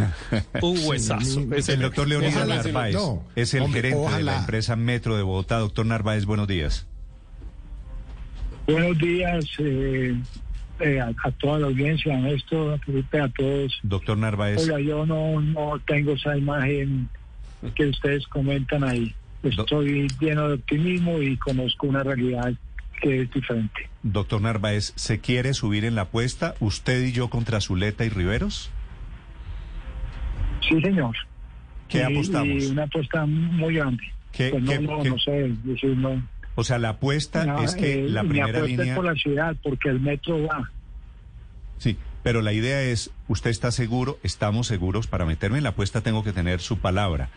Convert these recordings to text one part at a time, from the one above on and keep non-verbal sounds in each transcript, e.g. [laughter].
[laughs] Un huesazo. Es El doctor Leonidas Ojalá Narváez no, es el hombre, gerente de la ojalá. empresa Metro de Bogotá. Doctor Narváez, buenos días. Buenos días eh, eh, a, a toda la audiencia, a Néstor, a Felipe, a todos. Doctor Narváez, Oiga, yo no, no tengo esa imagen que ustedes comentan ahí. Estoy lleno de optimismo y conozco una realidad que es diferente. doctor Narváez, ¿se quiere subir en la apuesta usted y yo contra Zuleta y Riveros? Sí, señor. ¿Qué Y- apostamos? Y una apuesta muy grande. ¿Qué- Pues no, qué- no, qué- no sé, decir, no. O sea, la apuesta No, es que eh, la mi primera es línea... por la ciudad, porque el metro va. Sí, pero la idea es, usted está seguro, estamos seguros, para meterme en la apuesta tengo que tener su palabra,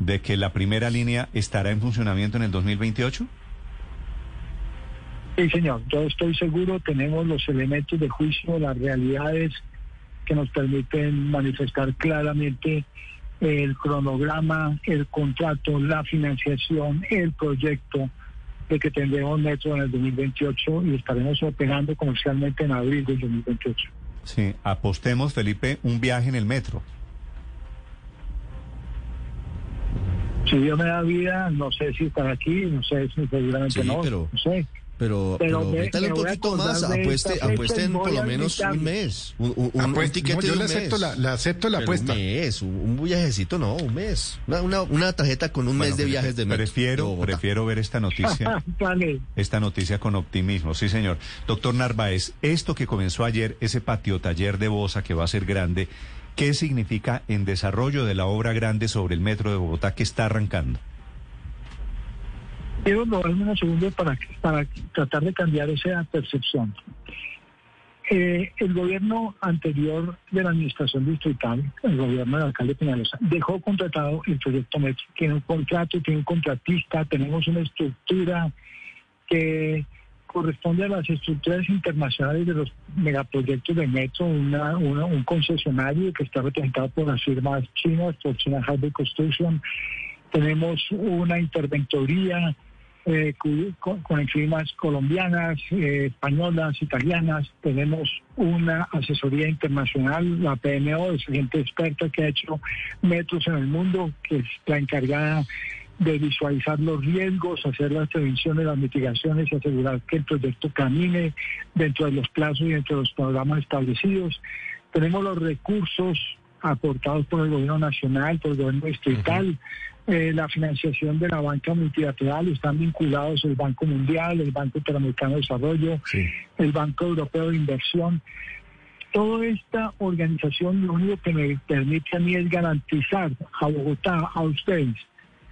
de que la primera línea estará en funcionamiento en el 2028? Sí, señor. Yo estoy seguro, tenemos los elementos de juicio, las realidades que nos permiten manifestar claramente el cronograma, el contrato, la financiación, el proyecto de que tendremos metro en el 2028 y estaremos operando comercialmente en abril del 2028. Sí, apostemos, Felipe, un viaje en el metro. Si Dios me da vida, no sé si estará aquí, no sé si seguramente Sí, no, pero- no sé. Pero, Pero pero, métale un poquito más, apueste, y voy por lo a menos un mes, un, un, un Apuest- tiquete no, yo de le acepto mes. la- le acepto la Pero apuesta. Un mes, un, un viajecito, no, un mes. Una, una, una tarjeta con un Bueno, mes de viajes de metro. Prefiero, prefiero ver esta noticia. [laughs] Vale. esta noticia con optimismo. Sí, señor. Doctor Narváez, esto que comenzó ayer, ese patio taller de Bosa que va a ser grande, ¿qué significa en desarrollo de la obra grande sobre el metro de Bogotá que está arrancando? Quiero robarme unos segundos para, para tratar de cambiar esa percepción. Eh, el gobierno anterior de la administración distrital, el gobierno del alcalde Peñalosa, dejó contratado el proyecto Metro. Tiene un contrato, tiene un contratista, tenemos una estructura que corresponde a las estructuras internacionales de los megaproyectos de Metro, una, una- un concesionario que está representado por las firmas chinas, por China Highway Construction, tenemos una interventoría eh, con, con colombianas, eh, españolas, italianas. Tenemos una asesoría internacional, la PMO, es gente experta que ha hecho metros en el mundo, que está encargada de visualizar los riesgos, hacer las prevenciones, las mitigaciones y asegurar que el proyecto camine dentro de los plazos y dentro de los programas establecidos. Tenemos los recursos aportados por el gobierno nacional, por el gobierno distrital, eh, la financiación de la banca multilateral, están vinculados el Banco Mundial, el Banco Interamericano de Desarrollo, el Banco Europeo de Inversión. Toda esta organización lo único que me permite a mí es garantizar a Bogotá, a ustedes,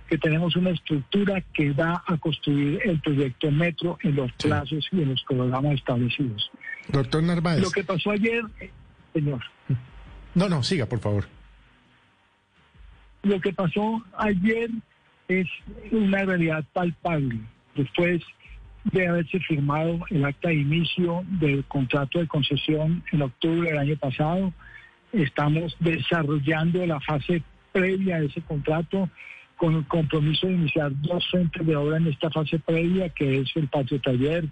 que tenemos una estructura que va a construir el proyecto Metro en los plazos y en los programas establecidos. Doctor Narváez. Lo que pasó ayer, eh, señor, No, no, siga, por favor. Lo que pasó ayer es una realidad palpable. Después de haberse firmado el acta de inicio del contrato de concesión en octubre del año pasado, estamos desarrollando la fase previa de ese contrato con el compromiso de iniciar dos frentes de obra en esta fase previa, que es el patio taller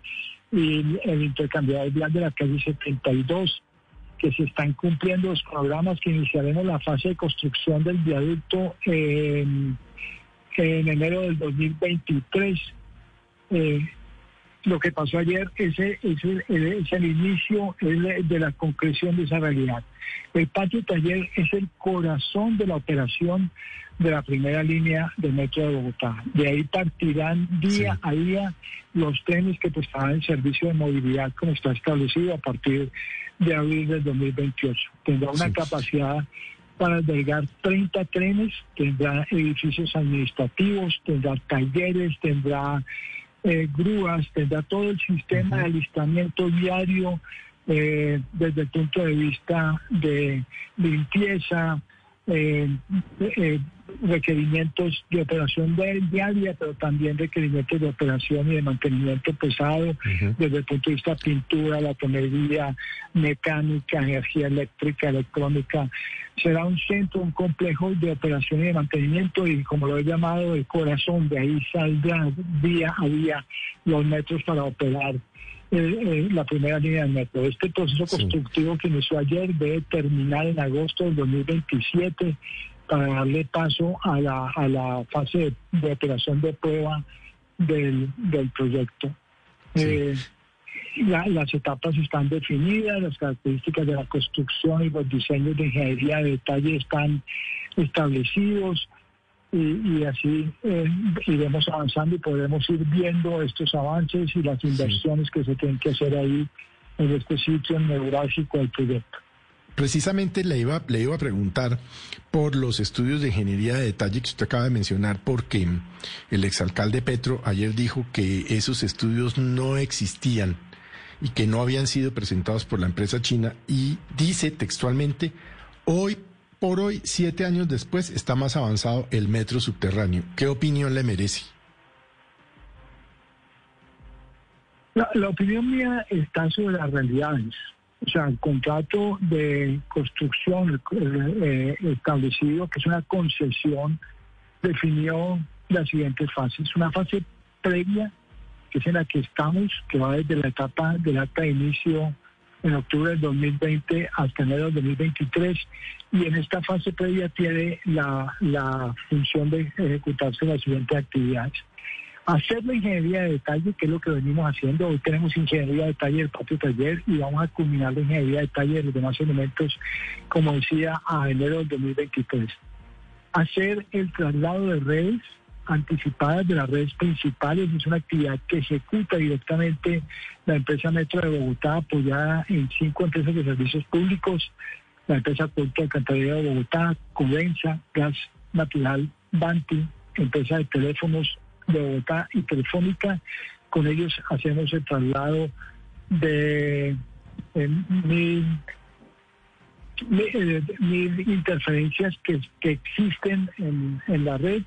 y el intercambiador vial de la calle 72 que se están cumpliendo los programas que iniciaremos la fase de construcción del viaducto en, en enero del 2023. Eh, lo que pasó ayer es, el- es el, es el inicio de la concreción de esa realidad. El patio taller es el corazón de la operación de la primera línea del metro de Bogotá. De ahí partirán día a día los trenes que prestarán el servicio de movilidad como está establecido a partir de abril del 2028. Tendrá una capacidad para albergar 30 trenes, tendrá edificios administrativos, tendrá talleres, tendrá eh, grúas, tendrá todo el sistema de alistamiento diario eh, desde el punto de vista de limpieza, eh, eh, requerimientos de operación de- diaria, pero también requerimientos de operación y de mantenimiento pesado, desde el punto de vista pintura, la tonería, mecánica, energía eléctrica, electrónica. Será un centro, un complejo de operación y de mantenimiento y como lo he llamado, el corazón, de ahí saldrán día a día los metros para operar eh, eh, la primera línea del metro. Este proceso constructivo que inició ayer debe terminar en agosto del 2027 para darle paso a la, a la fase de, de operación de prueba del, del proyecto. Eh, la- las etapas están definidas, las características de la construcción y los diseños de ingeniería de detalle están establecidos y, y así eh, iremos avanzando y podremos ir viendo estos avances y las inversiones que se tienen que hacer ahí en este sitio neurálgico del proyecto. Precisamente le iba, le iba a preguntar por los estudios de ingeniería de detalle que usted acaba de mencionar, porque el exalcalde Petro ayer dijo que esos estudios no existían y que no habían sido presentados por la empresa china y dice textualmente, hoy por hoy, siete años después, está más avanzado el metro subterráneo. ¿Qué opinión le merece? La, opinión mía está sobre las realidades. O sea, el contrato de construcción eh, establecido, que es una concesión, definió las siguientes fases. Una fase previa, que es en la que estamos, que va desde la etapa del acta de inicio en octubre del 2020 hasta enero del 2023, y en esta fase previa tiene la, función de ejecutarse las siguientes actividades hacer la ingeniería de detalle, que es lo que venimos haciendo. Hoy tenemos ingeniería de detalle del patio taller y vamos a culminar la ingeniería de detalle de los demás elementos, como decía, a enero del 2023. Hacer el traslado de redes anticipadas de las redes principales es una actividad que ejecuta directamente la empresa Metro de Bogotá, apoyada en cinco empresas de servicios públicos, la empresa Puerto Alcantarilla de Bogotá, Cubenza, Gas Natural, Banti, empresa de teléfonos de Bogotá y Telefónica. Con ellos hacemos el traslado de eh, mil, mil, eh, mil interferencias que, que existen en, en la red.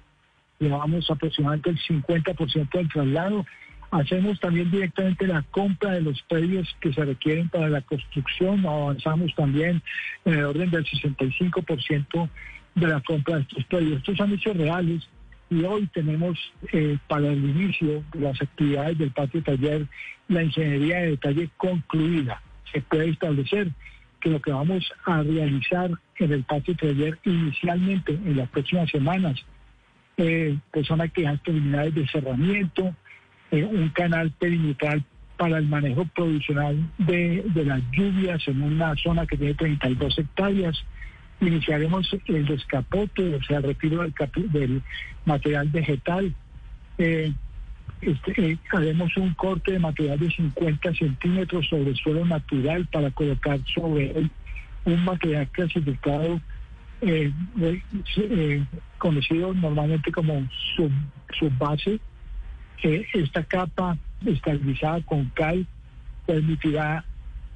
Llevamos aproximadamente el 50% del traslado. Hacemos también directamente la compra de los predios que se requieren para la construcción. Avanzamos también en el orden del 65% de la compra de estos predios. Estos son hechos reales y hoy tenemos eh, para el inicio de las actividades del patio taller la ingeniería de detalle concluida. Se puede establecer que lo que vamos a realizar en el patio taller inicialmente en las próximas semanas eh, pues son actividades preliminares de cerramiento, eh, un canal perimetral para el manejo provisional de, de las lluvias en una zona que tiene 32 hectáreas, iniciaremos el descapote, o sea, el retiro del, del material vegetal. Eh, este, eh, haremos un corte de material de 50 centímetros sobre suelo natural para colocar sobre él un material clasificado eh, eh, conocido normalmente como sub, subbase. Esta capa estabilizada con cal permitirá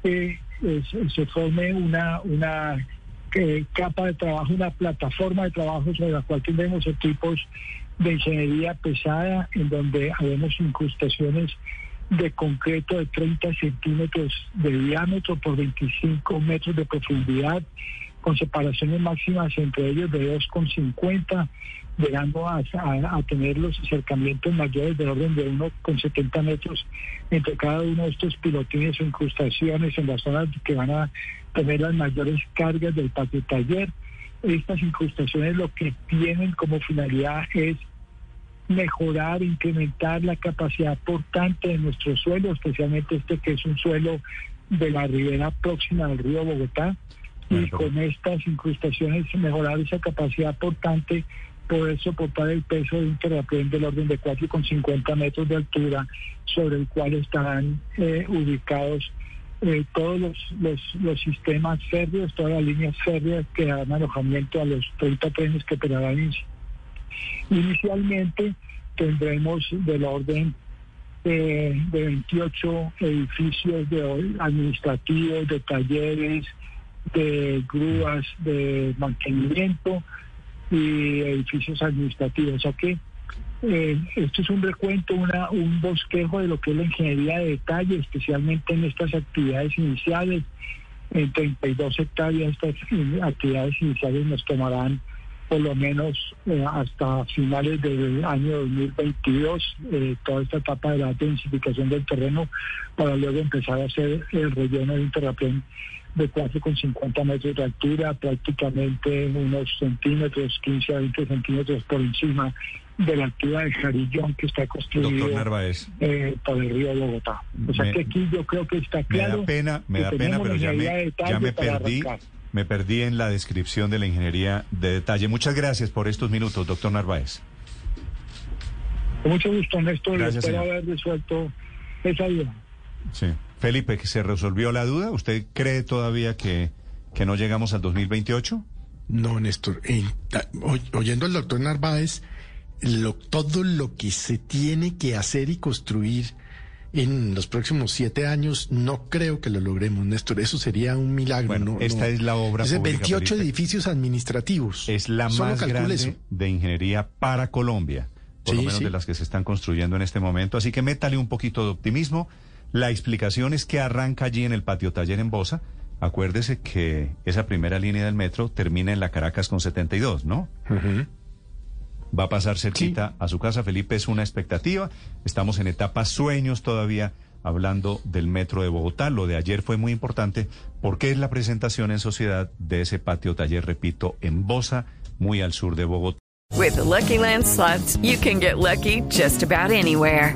que eh, se- forme una, una capa de trabajo, una plataforma de trabajo sobre la cual tendremos equipos de ingeniería pesada en donde haremos incrustaciones de concreto de 30 centímetros de diámetro por 25 metros de profundidad, con separaciones máximas entre ellos de 2,50, llegando a, a- a tener los acercamientos mayores del orden de 1,70 metros entre cada uno de estos pilotines o incrustaciones en las zonas que van a tener las mayores cargas del patio taller. Estas incrustaciones lo que tienen como finalidad es mejorar, incrementar la capacidad portante de nuestro suelo, especialmente este que es un suelo de la ribera próxima del río Bogotá, y con estas incrustaciones mejorar esa capacidad portante, poder soportar el peso de un terraplén del orden de 4,50 metros de altura, sobre el cual estarán eh, ubicados eh, todos los, los, los sistemas férreos, todas las líneas férreas que dan alojamiento a los 30 trenes que operarán in- Inicialmente tendremos del orden eh, de 28 edificios de administrativos, de talleres, de grúas, de mantenimiento y edificios administrativos. O sea que eh, esto es un recuento, una, un bosquejo de lo que es la ingeniería de detalle, especialmente en estas actividades iniciales. En 32 hectáreas estas actividades iniciales nos tomarán por lo menos eh, hasta finales del año 2022 eh, toda esta etapa de la densificación del terreno para luego empezar a hacer el relleno de un terraplén de 4,50 metros de altura, prácticamente unos centímetros, 15 a 20 centímetros por encima de la altura del Jarillón que está construido eh, por el río Bogotá. O sea que aquí yo creo que está claro. Me da pena, me da pena, pero ya me, ya me perdí. Me perdí en la descripción de la ingeniería de detalle. Muchas gracias por estos minutos, doctor Narváez. Con mucho gusto, Néstor. espero haber resuelto esa duda. Sí. Felipe, ¿se resolvió la duda? ¿Usted cree todavía que, que no llegamos al 2028? No, Néstor. oyendo al doctor Narváez, lo, todo lo que se tiene que hacer y construir en los próximos siete años, no creo que lo logremos, Néstor. Eso sería un milagro. esta es la obra. Es 28 edificios administrativos. Es la más grande de ingeniería para Colombia, por lo menos de las que se están construyendo en este momento. Así que métale un poquito de optimismo. La explicación es que arranca allí en el patio taller en Bosa. Acuérdese que esa primera línea del metro termina en la Caracas con 72, ¿no? va a pasar cerquita a su casa. Felipe, es una expectativa. Estamos en etapa sueños todavía hablando del metro de Bogotá. Lo de ayer fue muy importante porque es la presentación en sociedad de ese patio taller, repito, en Bosa, muy al sur de Bogotá. With Lucky Land slots, you can get lucky just about anywhere.